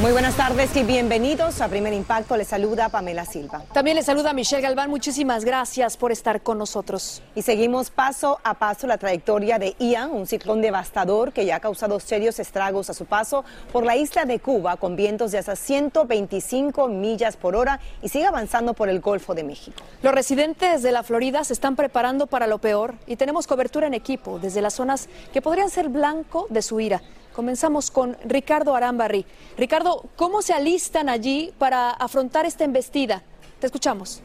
Muy buenas tardes y bienvenidos a Primer Impacto. Les saluda Pamela Silva. También les saluda Michelle Galván. Muchísimas gracias por estar con nosotros. Y seguimos paso a paso la trayectoria de Ian, un ciclón devastador que ya ha causado serios estragos a su paso por la isla de Cuba con vientos de hasta 125 millas por hora y sigue avanzando por el Golfo de México. Los residentes de la Florida se están preparando para lo peor y tenemos cobertura en equipo desde las zonas que podrían ser blanco de su ira. Comenzamos con Ricardo Arambarri. Ricardo, ¿cómo se alistan allí para afrontar esta embestida? Te escuchamos.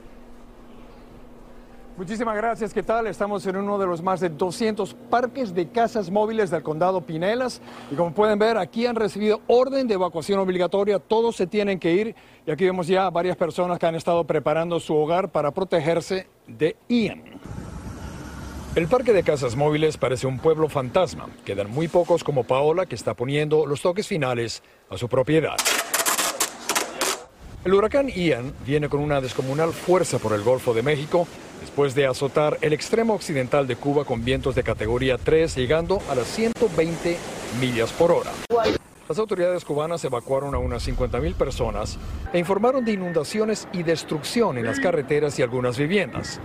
Muchísimas gracias. ¿Qué tal? Estamos en uno de los más de 200 parques de casas móviles del condado Pinelas. Y como pueden ver, aquí han recibido orden de evacuación obligatoria. Todos se tienen que ir. Y aquí vemos ya varias personas que han estado preparando su hogar para protegerse de Ian. El parque de casas móviles parece un pueblo fantasma. Quedan muy pocos como Paola, que está poniendo los toques finales a su propiedad. El huracán Ian viene con una descomunal fuerza por el Golfo de México después de azotar el extremo occidental de Cuba con vientos de categoría 3 llegando a las 120 millas por hora. Las autoridades cubanas evacuaron a unas 50.000 personas e informaron de inundaciones y destrucción en las carreteras y algunas viviendas.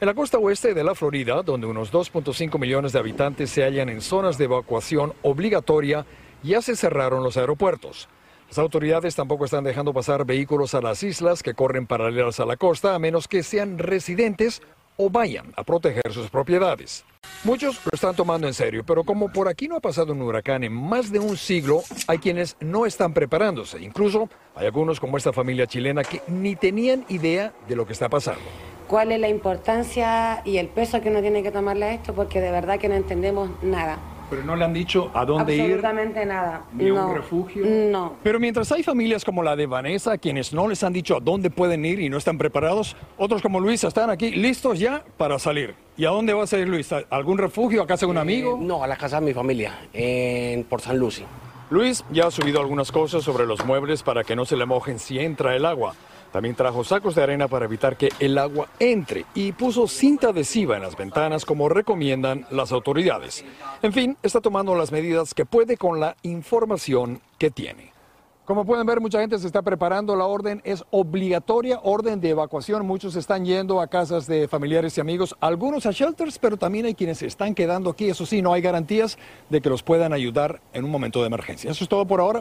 En la costa oeste de la Florida, donde unos 2.5 millones de habitantes se hallan en zonas de evacuación obligatoria, ya se cerraron los aeropuertos. Las autoridades tampoco están dejando pasar vehículos a las islas que corren paralelas a la costa, a menos que sean residentes o vayan a proteger sus propiedades. Muchos lo están tomando en serio, pero como por aquí no ha pasado un huracán en más de un siglo, hay quienes no están preparándose. Incluso hay algunos como esta familia chilena que ni tenían idea de lo que está pasando cuál es la importancia y el peso que uno tiene que tomarle a esto, porque de verdad que no entendemos nada. Pero no le han dicho a dónde ir. Absolutamente nada. Ni no. un refugio. No. Pero mientras hay familias como la de Vanessa, quienes no les han dicho a dónde pueden ir y no están preparados, otros como Luis están aquí listos ya para salir. ¿Y a dónde va a salir Luis? ¿A ¿Algún refugio? ¿A casa de un amigo? Eh, no, a la casa de mi familia, en, por San Lucy. Luis ya ha subido algunas cosas sobre los muebles para que no se le mojen si entra el agua. También trajo sacos de arena para evitar que el agua entre y puso cinta adhesiva en las ventanas como recomiendan las autoridades. En fin, está tomando las medidas que puede con la información que tiene. Como pueden ver, mucha gente se está preparando. La orden es obligatoria, orden de evacuación. Muchos están yendo a casas de familiares y amigos, algunos a shelters, pero también hay quienes se están quedando aquí. Eso sí, no hay garantías de que los puedan ayudar en un momento de emergencia. Eso es todo por ahora.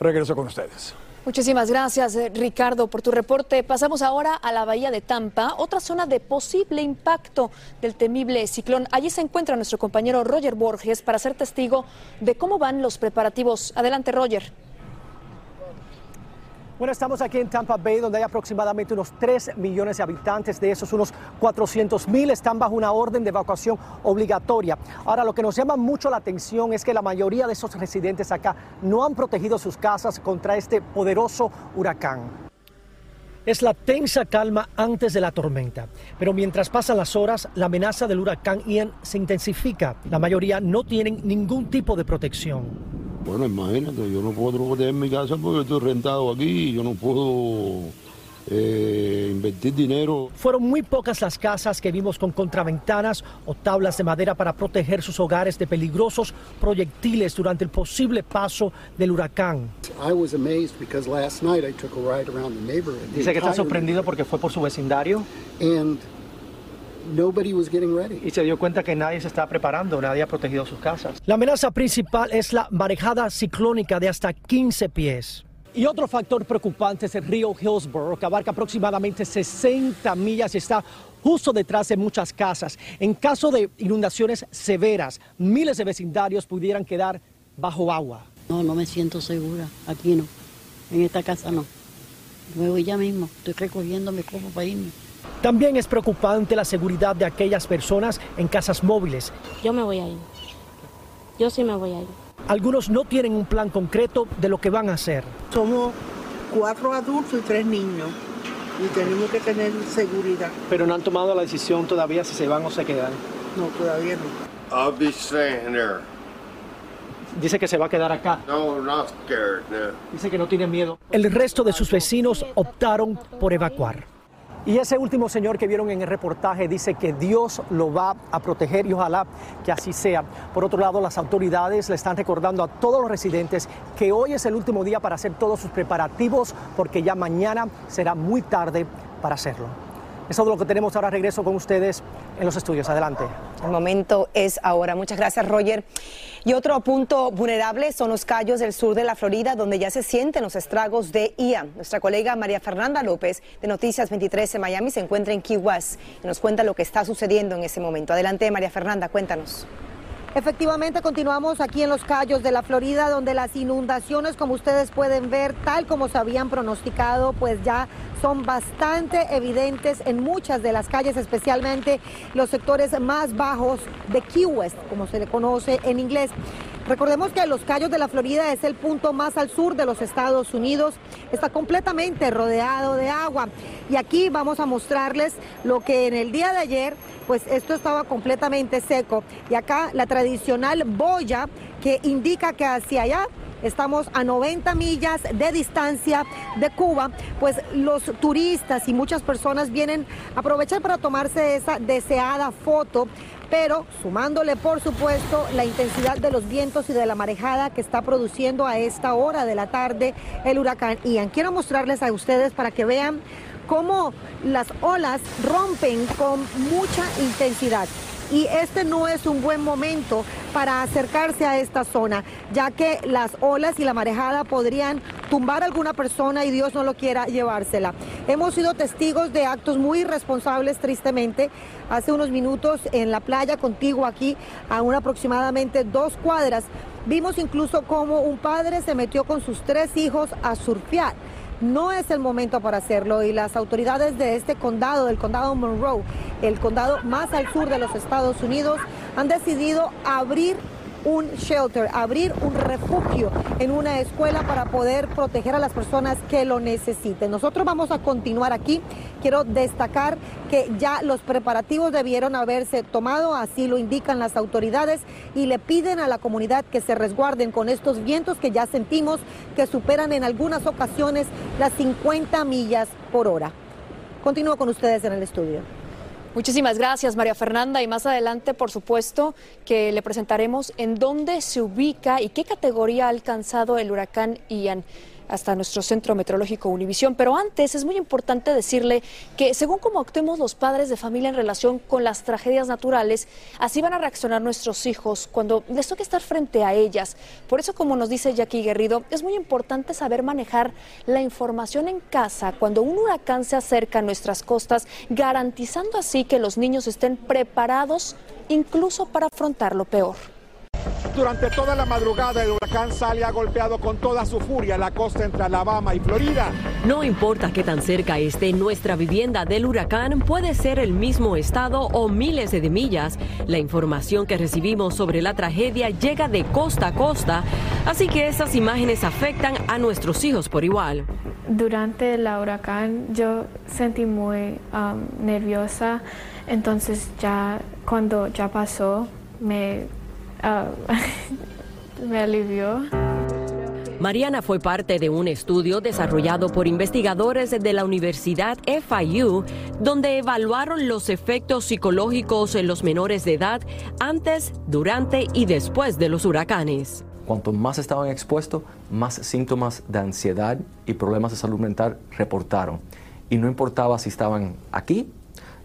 Regreso con ustedes. Muchísimas gracias, eh, Ricardo, por tu reporte. Pasamos ahora a la bahía de Tampa, otra zona de posible impacto del temible ciclón. Allí se encuentra nuestro compañero Roger Borges para ser testigo de cómo van los preparativos. Adelante, Roger. Bueno, estamos aquí en Tampa Bay, donde hay aproximadamente unos 3 millones de habitantes. De esos, unos 400 mil están bajo una orden de evacuación obligatoria. Ahora, lo que nos llama mucho la atención es que la mayoría de esos residentes acá no han protegido sus casas contra este poderoso huracán. Es la tensa calma antes de la tormenta, pero mientras pasan las horas, la amenaza del huracán Ian se intensifica. La mayoría no tienen ningún tipo de protección. Bueno, imagínate, yo no puedo proteger mi casa porque estoy rentado aquí, yo no puedo eh, invertir dinero. Fueron muy pocas las casas que vimos con contraventanas o tablas de madera para proteger sus hogares de peligrosos proyectiles durante el posible paso del huracán. Dice que está sorprendido porque fue por su vecindario. Y se dio cuenta que nadie se está preparando, nadie ha protegido sus casas. La amenaza principal es la marejada ciclónica de hasta 15 pies. Y otro factor preocupante es el río Hillsborough, que abarca aproximadamente 60 millas y está justo detrás de muchas casas. En caso de inundaciones severas, miles de vecindarios pudieran quedar bajo agua. No, no me siento segura. Aquí no. En esta casa no. Luego ya mismo. Estoy recogiendo mi copo para irme. También es preocupante la seguridad de aquellas personas en casas móviles. Yo me voy a ir. Yo sí me voy a ir. Algunos no tienen un plan concreto de lo que van a hacer. Somos cuatro adultos y tres niños y tenemos que tener seguridad. Pero no han tomado la decisión todavía si se van o se quedan. No, todavía no. I'll be staying there. Dice que se va a quedar acá. No, not scared, no. Dice que no tiene miedo. El resto de sus vecinos optaron por evacuar. Y ese último señor que vieron en el reportaje dice que Dios lo va a proteger y ojalá que así sea. Por otro lado, las autoridades le están recordando a todos los residentes que hoy es el último día para hacer todos sus preparativos porque ya mañana será muy tarde para hacerlo. Es todo lo que tenemos. Ahora regreso con ustedes en los estudios. Adelante. El momento es ahora. Muchas gracias, Roger. Y otro punto vulnerable son los callos del sur de la Florida, donde ya se sienten los estragos de Ian. Nuestra colega María Fernanda López, de Noticias 23 en Miami, se encuentra en Key West y nos cuenta lo que está sucediendo en ese momento. Adelante, María Fernanda, cuéntanos. Efectivamente, continuamos aquí en los Cayos de la Florida, donde las inundaciones, como ustedes pueden ver, tal como se habían pronosticado, pues ya son bastante evidentes en muchas de las calles, especialmente los sectores más bajos de Key West, como se le conoce en inglés. Recordemos que Los Cayos de la Florida es el punto más al sur de los Estados Unidos. Está completamente rodeado de agua. Y aquí vamos a mostrarles lo que en el día de ayer, pues esto estaba completamente seco. Y acá la tradicional boya que indica que hacia allá estamos a 90 millas de distancia de Cuba, pues los turistas y muchas personas vienen a aprovechar para tomarse esa deseada foto pero sumándole por supuesto la intensidad de los vientos y de la marejada que está produciendo a esta hora de la tarde el huracán Ian. Quiero mostrarles a ustedes para que vean cómo las olas rompen con mucha intensidad y este no es un buen momento para acercarse a esta zona, ya que las olas y la marejada podrían tumbar a alguna persona y Dios no lo quiera llevársela. Hemos sido testigos de actos muy irresponsables, tristemente. Hace unos minutos en la playa contigo aquí, a una aproximadamente dos cuadras, vimos incluso cómo un padre se metió con sus tres hijos a surfear no es el momento para hacerlo y las autoridades de este condado, del condado Monroe, el condado más al sur de los Estados Unidos, han decidido abrir un shelter, abrir un refugio en una escuela para poder proteger a las personas que lo necesiten. Nosotros vamos a continuar aquí. Quiero destacar que ya los preparativos debieron haberse tomado, así lo indican las autoridades, y le piden a la comunidad que se resguarden con estos vientos que ya sentimos que superan en algunas ocasiones las 50 millas por hora. Continúo con ustedes en el estudio. Muchísimas gracias, María Fernanda. Y más adelante, por supuesto, que le presentaremos en dónde se ubica y qué categoría ha alcanzado el huracán Ian hasta nuestro centro meteorológico Univisión. Pero antes es muy importante decirle que según cómo actuemos los padres de familia en relación con las tragedias naturales, así van a reaccionar nuestros hijos cuando les toque estar frente a ellas. Por eso, como nos dice Jackie Guerrido, es muy importante saber manejar la información en casa cuando un huracán se acerca a nuestras costas, garantizando así que los niños estén preparados incluso para afrontar lo peor. Durante toda la madrugada, el huracán Sally ha golpeado con toda su furia la costa entre Alabama y Florida. No importa qué tan cerca esté nuestra vivienda del huracán, puede ser el mismo estado o miles de millas. La información que recibimos sobre la tragedia llega de costa a costa, así que esas imágenes afectan a nuestros hijos por igual. Durante el huracán yo sentí muy um, nerviosa, entonces ya cuando ya pasó me, uh, me alivió. Mariana fue parte de un estudio desarrollado por investigadores de la Universidad FIU, donde evaluaron los efectos psicológicos en los menores de edad antes, durante y después de los huracanes. Cuanto más estaban expuestos, más síntomas de ansiedad y problemas de salud mental reportaron. Y no importaba si estaban aquí,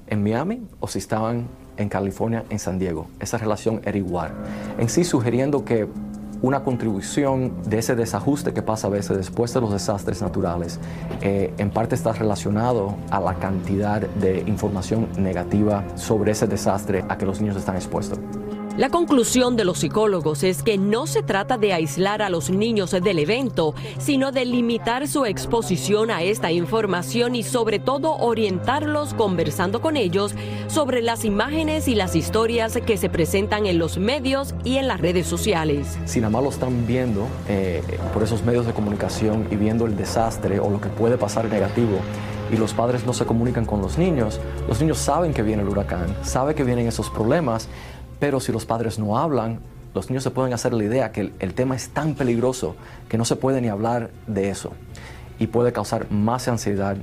en Miami, o si estaban en California, en San Diego. Esa relación era igual. En sí, sugiriendo que una contribución de ese desajuste que pasa a veces después de los desastres naturales, eh, en parte está relacionado a la cantidad de información negativa sobre ese desastre a que los niños están expuestos. La conclusión de los psicólogos es que no se trata de aislar a los niños del evento, sino de limitar su exposición a esta información y sobre todo orientarlos conversando con ellos sobre las imágenes y las historias que se presentan en los medios y en las redes sociales. Si nada más lo están viendo eh, por esos medios de comunicación y viendo el desastre o lo que puede pasar negativo, y los padres no se comunican con los niños, los niños saben que viene el huracán, saben que vienen esos problemas, pero si los padres no hablan, los niños se pueden hacer la idea que el, tema es tan peligroso que no se puede ni hablar de eso. Y puede causar más ansiedad,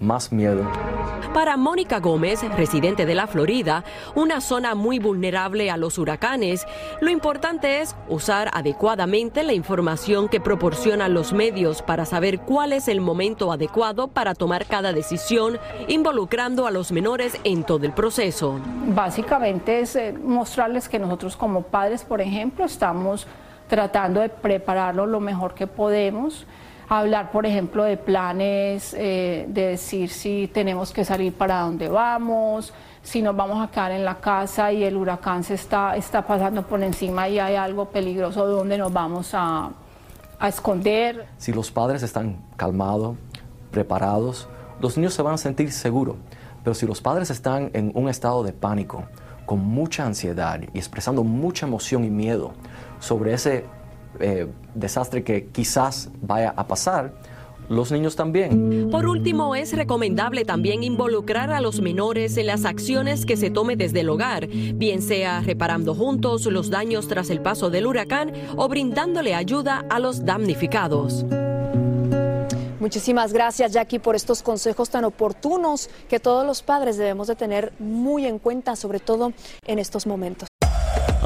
más miedo. Para Mónica Gómez, residente de la Florida, una zona muy vulnerable a los huracanes, lo importante es usar adecuadamente la información que proporcionan los medios para saber cuál es el momento adecuado para tomar cada decisión, involucrando a los menores en todo el proceso. Básicamente es eh, mostrarles que nosotros como padres, por ejemplo, estamos tratando de prepararlo lo mejor que podemos hablar, por ejemplo, de planes, eh, de decir si tenemos que salir para dónde vamos, si nos vamos a quedar en la casa y el huracán se está, está pasando por encima y hay algo peligroso, ¿dónde nos vamos a, a esconder? Si los padres están calmados, preparados, los niños se van a sentir seguros. Pero si los padres están en un estado de pánico, con mucha ansiedad y expresando mucha emoción y miedo sobre ese eh, desastre que quizás vaya a pasar, los niños también. Por último, es recomendable también involucrar a los menores en las acciones que se tome desde el hogar, bien sea reparando juntos los daños tras el paso del huracán o brindándole ayuda a los damnificados. Muchísimas gracias Jackie por estos consejos tan oportunos que todos los padres debemos de tener muy en cuenta, sobre todo en estos momentos.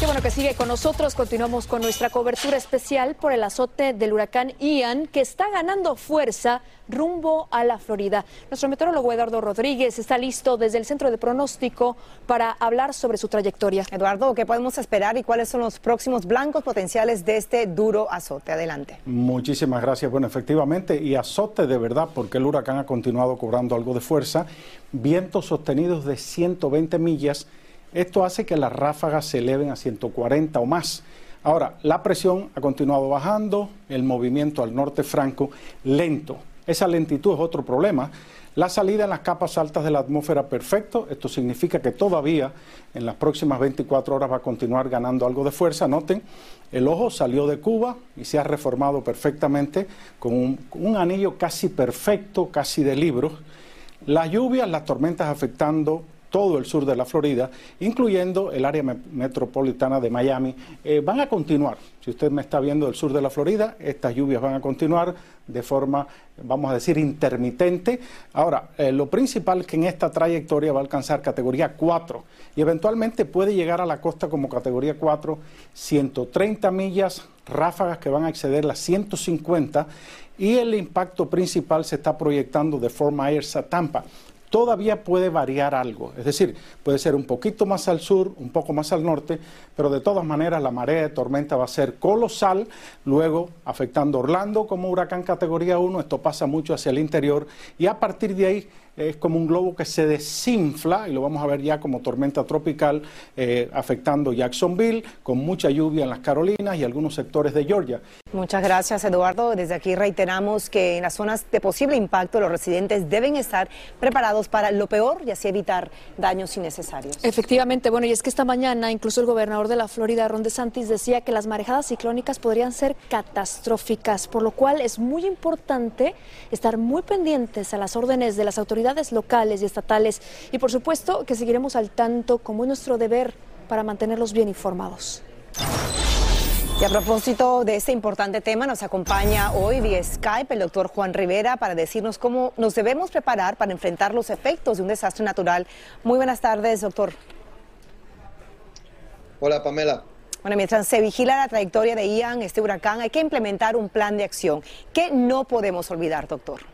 Qué bueno que sigue con nosotros. Continuamos con nuestra cobertura especial por el azote del huracán Ian, que está ganando fuerza rumbo a la Florida. Nuestro meteorólogo Eduardo Rodríguez está listo desde el centro de pronóstico para hablar sobre su trayectoria. Eduardo, ¿qué podemos esperar y cuáles son los próximos blancos potenciales de este duro azote? Adelante. Muchísimas gracias. Bueno, efectivamente, y azote de verdad, porque el huracán ha continuado cobrando algo de fuerza. Vientos sostenidos de 120 millas. Esto hace que las ráfagas se eleven a 140 o más. Ahora, la presión ha continuado bajando, el movimiento al norte franco lento. Esa lentitud es otro problema. La salida en las capas altas de la atmósfera perfecto, esto significa que todavía en las próximas 24 horas va a continuar ganando algo de fuerza. Noten, el ojo salió de Cuba y se ha reformado perfectamente con un, un anillo casi perfecto, casi de libros. Las lluvias, las tormentas afectando todo el sur de la Florida, incluyendo el área metropolitana de Miami, eh, van a continuar. Si usted me está viendo del sur de la Florida, estas lluvias van a continuar de forma, vamos a decir, intermitente. Ahora, eh, lo principal es que en esta trayectoria va a alcanzar categoría 4 y eventualmente puede llegar a la costa como categoría 4, 130 millas, ráfagas que van a exceder las 150 y el impacto principal se está proyectando de Fort Myers a Tampa todavía puede variar algo. Es decir, puede ser un poquito más al sur, un poco más al norte, pero de todas maneras la marea de tormenta va a ser colosal, luego afectando Orlando como huracán categoría 1, esto pasa mucho hacia el interior, y a partir de ahí es como un globo que se desinfla, y lo vamos a ver ya como tormenta tropical, eh, afectando Jacksonville, con mucha lluvia en las Carolinas y algunos sectores de Georgia. Muchas gracias, Eduardo. Desde aquí reiteramos que en las zonas de posible impacto los residentes deben estar preparados para lo peor y así evitar daños innecesarios. Efectivamente, bueno, y es que esta mañana incluso el gobernador de la Florida, Ron DeSantis, decía que las marejadas ciclónicas podrían ser catastróficas, por lo cual es muy importante estar muy pendientes a las órdenes de las autoridades locales y estatales y por supuesto que seguiremos al tanto como es nuestro deber para mantenerlos bien informados. Y a propósito de este importante tema, nos acompaña hoy vía Skype el doctor Juan Rivera para decirnos cómo nos debemos preparar para enfrentar los efectos de un desastre natural. Muy buenas tardes, doctor. Hola, Pamela. Bueno, mientras se vigila la trayectoria de Ian, este huracán, hay que implementar un plan de acción. ¿Qué no podemos olvidar, doctor?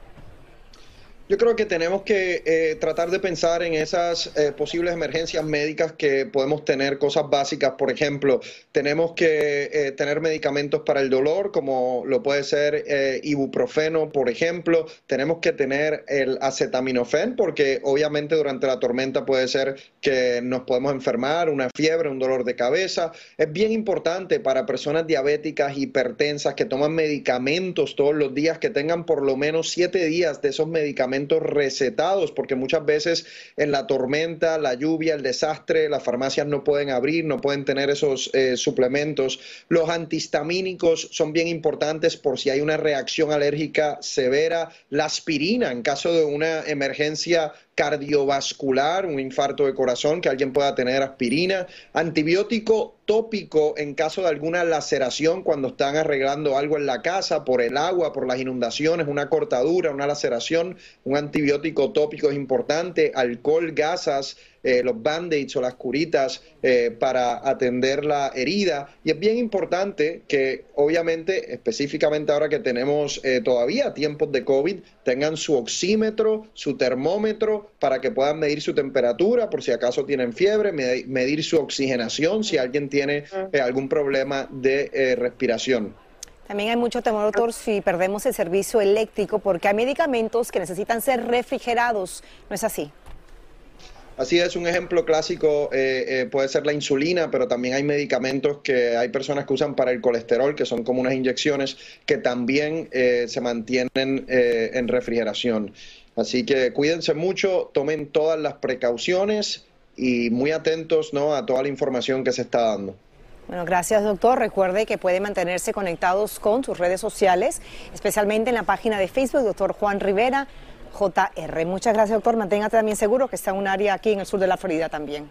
Yo creo que tenemos que eh, tratar de pensar en esas eh, posibles emergencias médicas que podemos tener, cosas básicas, por ejemplo, tenemos que eh, tener medicamentos para el dolor, como lo puede ser ibuprofeno, por ejemplo, tenemos que tener el acetaminofén, porque obviamente durante la tormenta puede ser que nos podemos enfermar, una fiebre, un dolor de cabeza. Es bien importante para personas diabéticas, hipertensas, que toman medicamentos todos los días, que tengan por lo menos siete días de esos medicamentos recetados, porque muchas veces en la tormenta, la lluvia, el desastre, las farmacias no pueden abrir, no pueden tener esos eh, suplementos. Los antihistamínicos son bien importantes por si hay una reacción alérgica severa. La aspirina en caso de una emergencia cardiovascular, un infarto de corazón, que alguien pueda tener aspirina, antibiótico tópico en caso de alguna laceración cuando están arreglando algo en la casa por el agua, por las inundaciones, una cortadura, una laceración, un antibiótico tópico es importante, alcohol, gasas, eh, los band-aids o las curitas eh, para atender la herida. Y es bien importante que, obviamente, específicamente ahora que tenemos eh, todavía tiempos de COVID, tengan su oxímetro, su termómetro, para que puedan medir su temperatura, por si acaso tienen fiebre, medir su oxigenación, si alguien tiene algún problema de respiración. También hay mucho temor, doctor, si perdemos el servicio eléctrico, porque hay medicamentos que necesitan ser refrigerados. ¿No es así? Así es, un ejemplo clásico eh, eh, puede ser la insulina, pero también hay medicamentos que hay personas que usan para el colesterol, que son como unas inyecciones, que también eh, se mantienen en refrigeración. Así que cuídense mucho, tomen todas las precauciones y muy atentos ¿no? a toda la información que se está dando. Bueno, gracias doctor. Recuerde que puede mantenerse conectados con sus redes sociales, especialmente en la página de Facebook, doctor Juan Rivera. JR. Muchas gracias, doctor. Manténgate también seguro que está en un área aquí en el sur de la Florida también.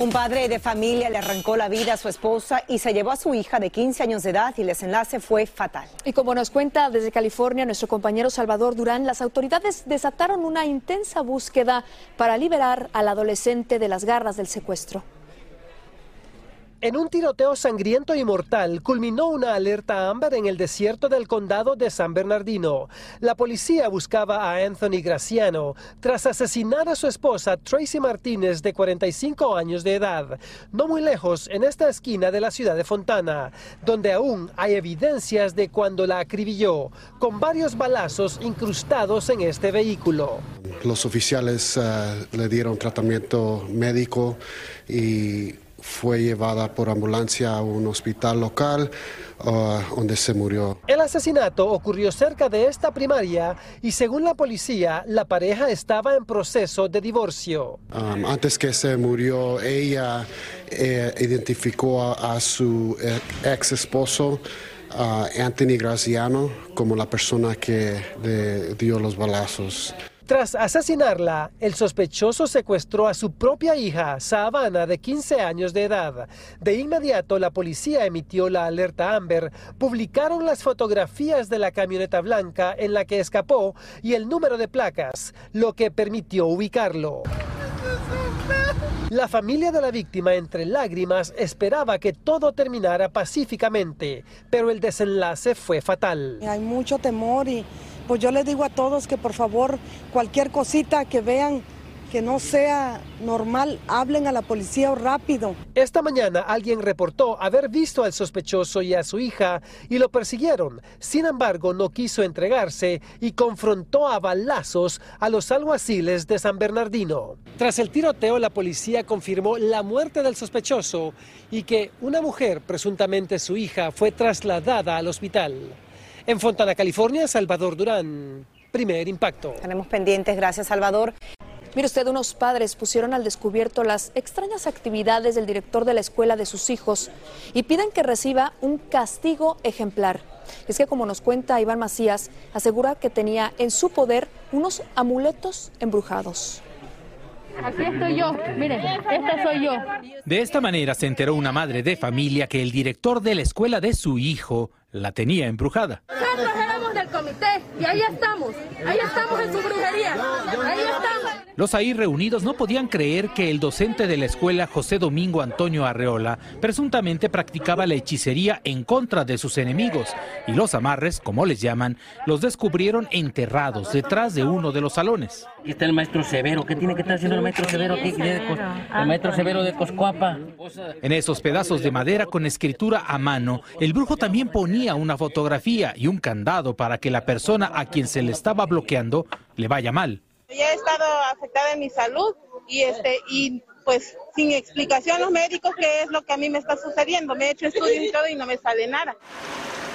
Un padre de familia le arrancó la vida a su esposa y se llevó a su hija de 15 años de edad y el desenlace fue fatal. Y como nos cuenta desde California nuestro compañero Salvador Durán, las autoridades desataron una intensa búsqueda para liberar al adolescente de las garras del secuestro. En un tiroteo sangriento y mortal culminó una alerta ámbar en el desierto del condado de San Bernardino. La policía buscaba a Anthony Graciano tras asesinar a su esposa Tracy Martínez de 45 años de edad, no muy lejos en esta esquina de la ciudad de Fontana, donde aún hay evidencias de cuando la acribilló, con varios balazos incrustados en este vehículo. Los oficiales eh, le dieron tratamiento médico y fue llevada por ambulancia a un hospital local uh, donde se murió. El asesinato ocurrió cerca de esta primaria y según la policía, la pareja estaba en proceso de divorcio. Um, antes que se murió, ella eh, identificó a, a su eh, ex esposo. uh, Anthony Graciano como la persona que le dio los balazos. Tras asesinarla, el sospechoso secuestró a su propia hija, Savannah, de 15 años de edad. De inmediato, la policía emitió la alerta Amber, publicaron las fotografías de la camioneta blanca en la que escapó y el número de placas, lo que permitió ubicarlo. La familia de la víctima, entre lágrimas, esperaba que todo terminara pacíficamente, pero el desenlace fue fatal. Hay mucho temor y pues yo les digo a todos que por favor cualquier cosita que vean que no sea normal, hablen a la policía rápido. Esta mañana alguien reportó haber visto al sospechoso y a su hija y lo persiguieron. Sin embargo, no quiso entregarse y confrontó a balazos a los alguaciles de San Bernardino. Tras el tiroteo, la policía confirmó la muerte del sospechoso y que una mujer, presuntamente su hija, fue trasladada al hospital. En Fontana, California, Salvador Durán. Primer impacto. Tenemos pendientes, gracias Salvador. Mire usted, unos padres pusieron al descubierto las extrañas actividades del director de la escuela de sus hijos y piden que reciba un castigo ejemplar. Es que, como nos cuenta Iván Macías, asegura que tenía en su poder unos amuletos embrujados. Aquí estoy yo, miren, esta soy yo. De esta manera se enteró una madre de familia que el director de la escuela de su hijo la tenía embrujada. Nosotros éramos del comité y ahí estamos, ahí estamos en su brujería, ahí estamos. Los ahí reunidos no podían creer que el docente de la escuela, José Domingo Antonio Arreola, presuntamente practicaba la hechicería en contra de sus enemigos y los amarres, como les llaman, los descubrieron enterrados detrás de uno de los salones. Aquí está el maestro Severo. ¿Qué tiene que estar haciendo el maestro Severo aquí? El maestro Severo de Coscuapa. En esos pedazos de madera con escritura a mano, el brujo también ponía una fotografía y un candado para que la persona a quien se le estaba bloqueando le vaya mal. Ya he estado afectada en mi salud y este y pues sin explicación los médicos qué es lo que a mí me está sucediendo. Me he hecho estudios y todo y no me sale nada.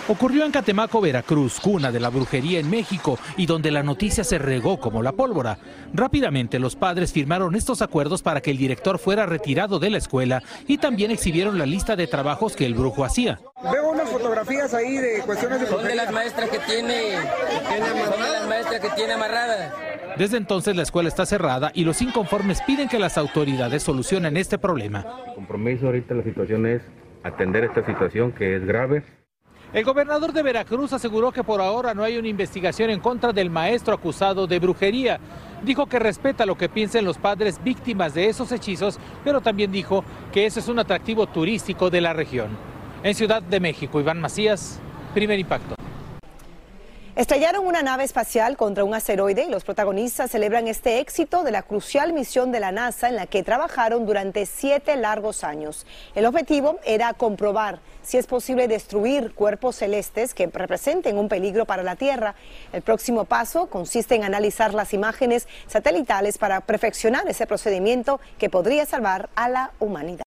Ocurrió en Catemaco, Veracruz, cuna de la brujería en México y donde la noticia se regó como la pólvora. Rápidamente los padres firmaron estos acuerdos para que el director fuera retirado de la escuela y también exhibieron la lista de trabajos que el brujo hacía. Veo unas fotografías ahí de cuestiones de Son de brujería. las maestras que tiene, son de las maestras que tiene amarradas. Desde entonces la escuela está cerrada y los inconformes piden que las autoridades solucionen este problema. El compromiso ahorita la situación es atender esta situación que es grave. El gobernador de Veracruz aseguró que por ahora no hay una investigación en contra del maestro acusado de brujería. Dijo que respeta lo que piensen los padres víctimas de esos hechizos, pero también dijo que ese es un atractivo turístico de la región. En Ciudad de México, Iván Macías, primer impacto. Estrellaron una nave espacial contra un asteroide y los protagonistas celebran este éxito de la crucial misión de la NASA en la que trabajaron durante siete largos años. El objetivo era comprobar si es posible destruir cuerpos celestes que representen un peligro para la Tierra. El próximo paso consiste en analizar las imágenes satelitales para perfeccionar ese procedimiento que podría salvar a la humanidad.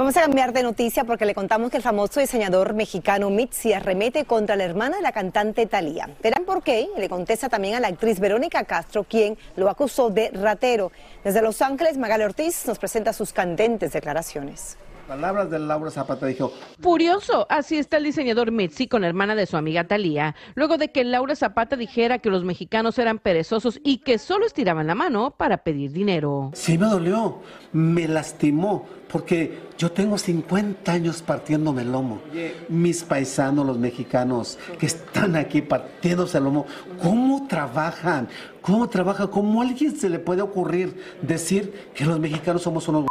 Vamos a cambiar de noticia porque le contamos que el famoso diseñador mexicano Mitzi arremete contra la hermana de la cantante Thalía. Verán por qué le contesta también a la actriz Verónica Castro, quien lo acusó de ratero. Desde Los Ángeles, Magali Ortiz nos presenta sus candentes declaraciones. Palabras de Laura Zapata dijo, Furioso, así está el diseñador Mitzi con la hermana de su amiga Talía, luego de que Laura Zapata dijera que los mexicanos eran perezosos y que solo estiraban la mano para pedir dinero. sí me dolió, me lastimó, porque yo tengo 50 años partiéndome el lomo. Mis paisanos, los mexicanos que están aquí partiéndose el lomo, ¿cómo trabajan? ¿Cómo trabajan? ¿Cómo a alguien se le puede ocurrir decir que los mexicanos somos unos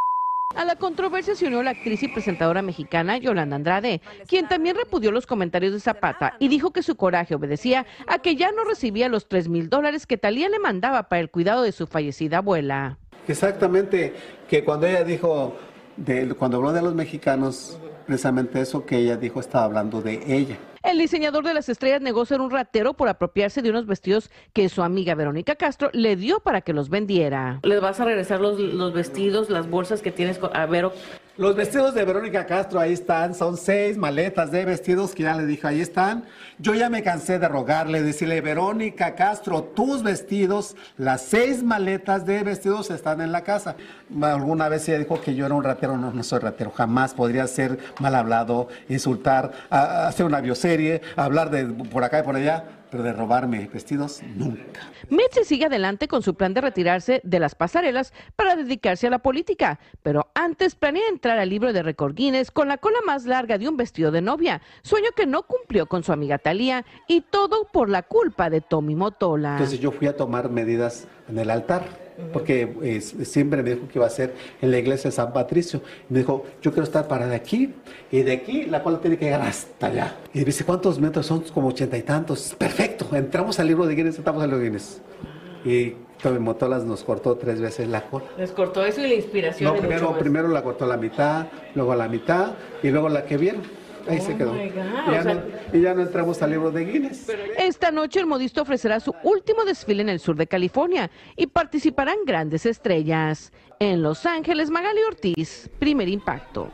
A la controversia se unió la actriz y presentadora mexicana Yolanda Andrade, quien también repudió los comentarios de Zapata y dijo que su coraje obedecía a que ya no recibía los 3 mil dólares que Talía le mandaba para el cuidado de su fallecida abuela. Exactamente, que cuando ella dijo, de, cuando habló de los mexicanos, precisamente eso que ella dijo estaba hablando de ella. El diseñador de las estrellas negó ser un ratero por apropiarse de unos vestidos que su amiga Verónica Castro le dio para que los vendiera. ¿Les vas a regresar los, los vestidos, las bolsas que tienes con, a Vero? Los vestidos de Verónica Castro ahí están, son seis maletas de vestidos que ya le dije, ahí están. Yo ya me cansé de rogarle, decirle, Verónica Castro, tus vestidos, las seis maletas de vestidos están en la casa. Alguna vez ella dijo que yo era un ratero, no, no soy ratero, jamás podría ser mal hablado, insultar, a- hacer una bioserie, hablar de por acá y por allá, pero de robarme vestidos, nunca. Mitzi sigue adelante con su plan de retirarse de las pasarelas para dedicarse a la política, pero antes planea entrar al libro de récord Guinness con la cola más larga de un vestido de novia, sueño que no cumplió con su amiga Talía y todo por la culpa de Tommy Motola. Entonces yo fui a tomar medidas en el altar, porque eh, siempre me dijo que iba a ser en la iglesia de San Patricio. Me dijo, yo quiero estar para de aquí, y de aquí la cola tiene que llegar hasta allá. Y me dice, ¿cuántos metros son? Como ochenta y tantos. Perfecto, entramos al libro de Guinness, entramos al libro de Guinness. Y Tommy Motolas nos cortó tres veces la cola. Les cortó eso y la inspiración. No, primero, primero la cortó la mitad, luego la mitad, y luego la que vieron. Ahí se Oh quedó. my God, Y ya, o sea- no, y ya no entramos al libro de Guinness. Esta noche el modisto ofrecerá su último desfile en el sur de California y participarán grandes estrellas. En Los Ángeles, Magali Ortiz, primer impacto.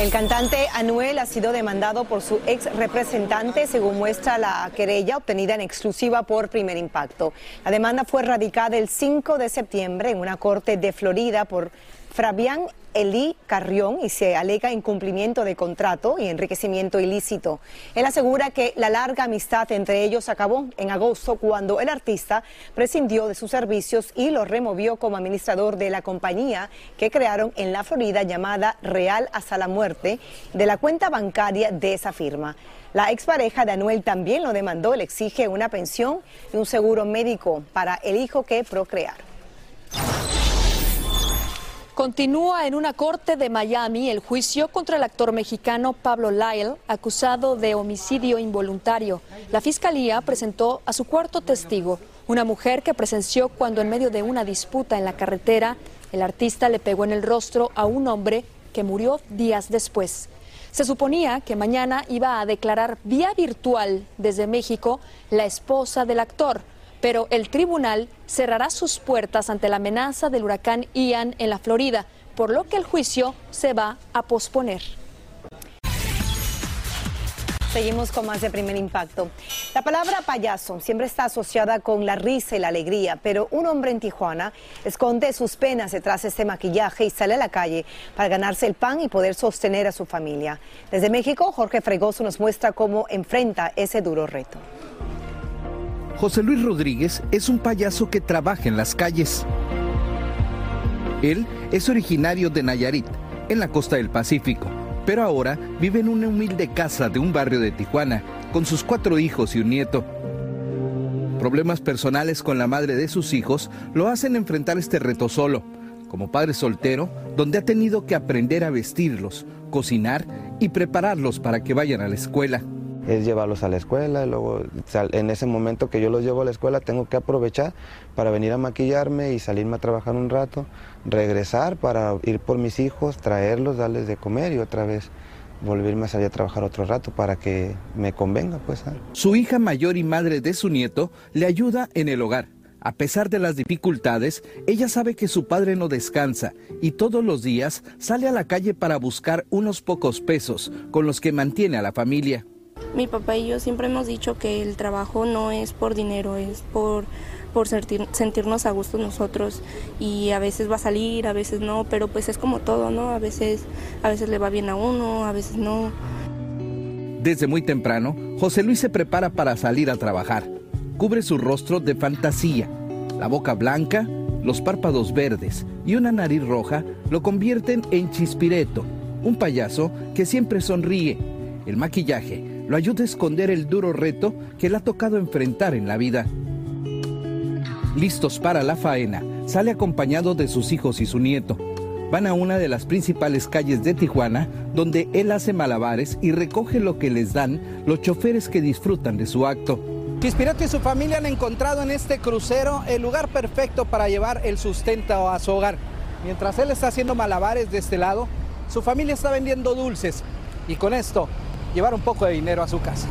El cantante Anuel ha sido demandado por su ex representante, según muestra la querella obtenida en exclusiva por Primer Impacto. La demanda fue radicada el 5 de septiembre en una corte de Florida por Fabián Elí Carrión y se alega incumplimiento de contrato y enriquecimiento ilícito. Él asegura que la larga amistad entre ellos acabó en agosto cuando el artista prescindió de sus servicios y lo removió como administrador de la compañía que crearon en la Florida llamada Real hasta la muerte de la cuenta bancaria de esa firma. La expareja de Anuel también lo demandó, le exige una pensión y un seguro médico para el hijo que procrearon. Continúa en una corte de Miami el juicio contra el actor mexicano Pablo Lyle, acusado de homicidio involuntario. La fiscalía presentó a su cuarto testigo, una mujer que presenció cuando en medio de una disputa en la carretera, el artista le pegó en el rostro a un hombre que murió días después. Se suponía que mañana iba a declarar vía virtual desde México la esposa del actor, pero el tribunal cerrará sus puertas ante la amenaza del huracán Ian en la Florida, por lo que el juicio se va a posponer. Seguimos con más de primer impacto. La palabra payaso siempre está asociada con la risa y la alegría, pero un hombre en Tijuana esconde sus penas detrás de este maquillaje y sale a la calle para ganarse el pan y poder sostener a su familia. Desde México, Jorge Fregoso nos muestra cómo enfrenta ese duro reto. José Luis Rodríguez es un payaso que trabaja en las calles. Él es originario de Nayarit, en la costa del Pacífico, pero ahora vive en una humilde casa de un barrio de Tijuana, con sus cuatro hijos y un nieto. Problemas personales con la madre de sus hijos lo hacen enfrentar este reto solo, como padre soltero, donde ha tenido que aprender a vestirlos, cocinar y prepararlos para que vayan a la escuela. Es llevarlos a la escuela, y luego en ese momento que yo los llevo a la escuela tengo que aprovechar para venir a maquillarme y salirme a trabajar un rato, regresar para ir por mis hijos, traerlos, darles de comer y otra vez volverme a salir a trabajar otro rato para que me convenga pues. ¿ah? Su hija mayor y madre de su nieto le ayuda en el hogar. A pesar de las dificultades, ella sabe que su padre no descansa y todos los días sale a la calle para buscar unos pocos pesos con los que mantiene a la familia. Mi papá y yo siempre hemos dicho que el trabajo no es por dinero, es por, por sentir- sentirnos a gusto nosotros y a veces va a salir, a veces no, pero pues es como todo, ¿no? A veces, a veces le va bien a uno, a veces no. Desde muy temprano, José Luis se prepara para salir a trabajar. Cubre su rostro de fantasía. La boca blanca, los párpados verdes y una nariz roja lo convierten en Chispireto, un payaso que siempre sonríe. El maquillaje lo ayuda a esconder el duro reto que le ha tocado enfrentar en la vida. Listos para la faena, sale acompañado de sus hijos y su nieto. van a una de las principales calles de Tijuana, donde él hace malabares y recoge lo que les dan los choferes que disfrutan de su acto. Chispirato y su familia han encontrado en este crucero el lugar perfecto para llevar el sustento a su hogar. Mientras él está haciendo malabares de este lado, su familia está vendiendo dulces y con esto llevar un poco de dinero a su casa.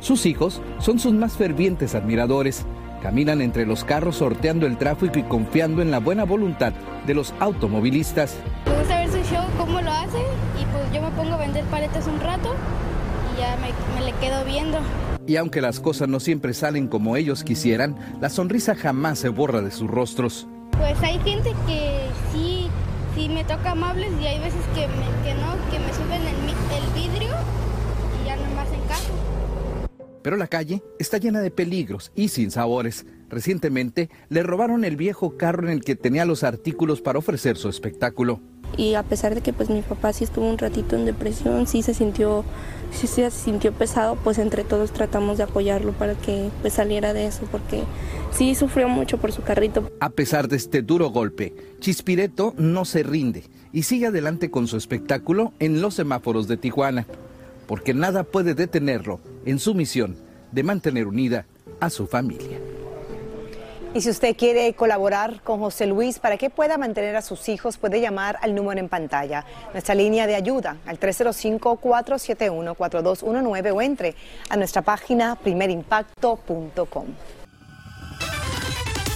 Sus hijos son sus más fervientes admiradores. Caminan entre los carros sorteando el tráfico y confiando en la buena voluntad de los automovilistas. Me gusta ver su show, cómo lo hace, y pues yo me pongo a vender paletas un rato y ya me, me le quedo viendo. Y aunque las cosas no siempre salen como ellos quisieran, la sonrisa jamás se borra de sus rostros. Pues hay gente que sí, sí me toca amables y hay veces que, me- que no, que me suben el, mi- el vidrio y ya no me hacen caso. Pero la calle está llena de peligros y sin sabores. Recientemente le robaron el viejo carro en el que tenía los artículos para ofrecer su espectáculo. y a pesar de que pues mi papá sí estuvo un ratito en depresión, sí se sintió, sí se sintió pesado, pues entre todos tratamos de apoyarlo para que pues saliera de eso, porque sí sufrió mucho por su carrito. A pesar de este duro golpe, Chispireto no se rinde y sigue adelante con su espectáculo en los semáforos de Tijuana, porque nada puede detenerlo en su misión de mantener unida a su familia. Y si usted quiere colaborar con José Luis para que pueda mantener a sus hijos, puede llamar al número en pantalla, nuestra línea de ayuda al 305-471-4219 o entre a nuestra página primerimpacto.com.